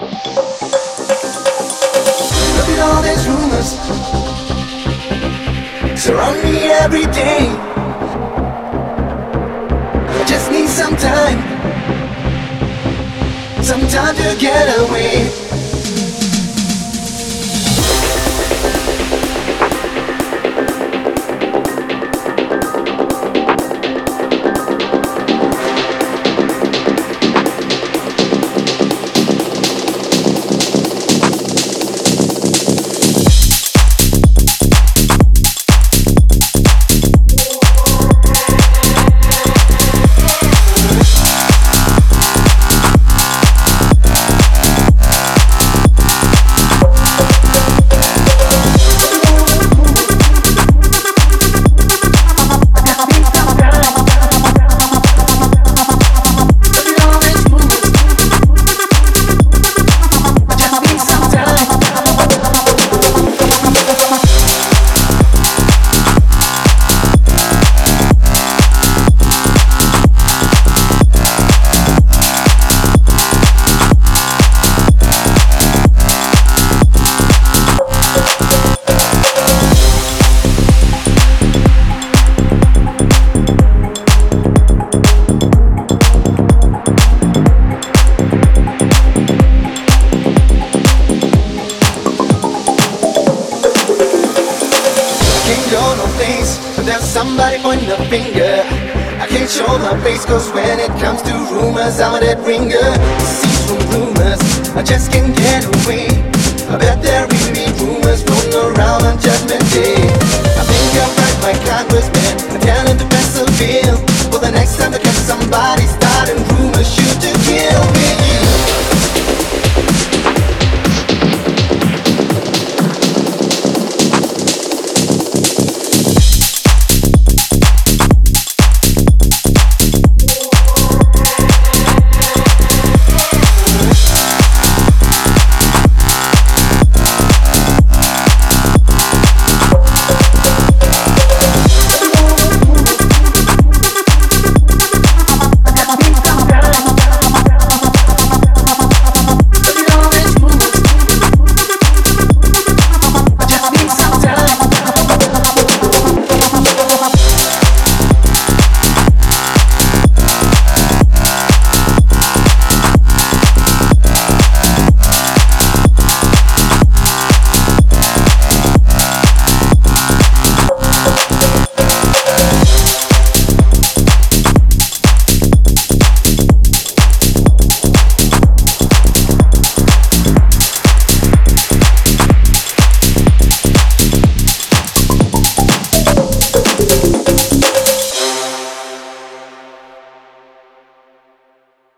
Look at all these rumors surround me every day. I just need some time, some time to get away. Show no face, but there's somebody pointing a finger. I can't show my face, cause when it comes to rumors, I'm a dead ringer. Cease from rumors, I just can't get away. I bet there will be rumors floating around on Judgment Day. I think I'll write my Congressman, my talent to Pencil Bill. For the next time the cat's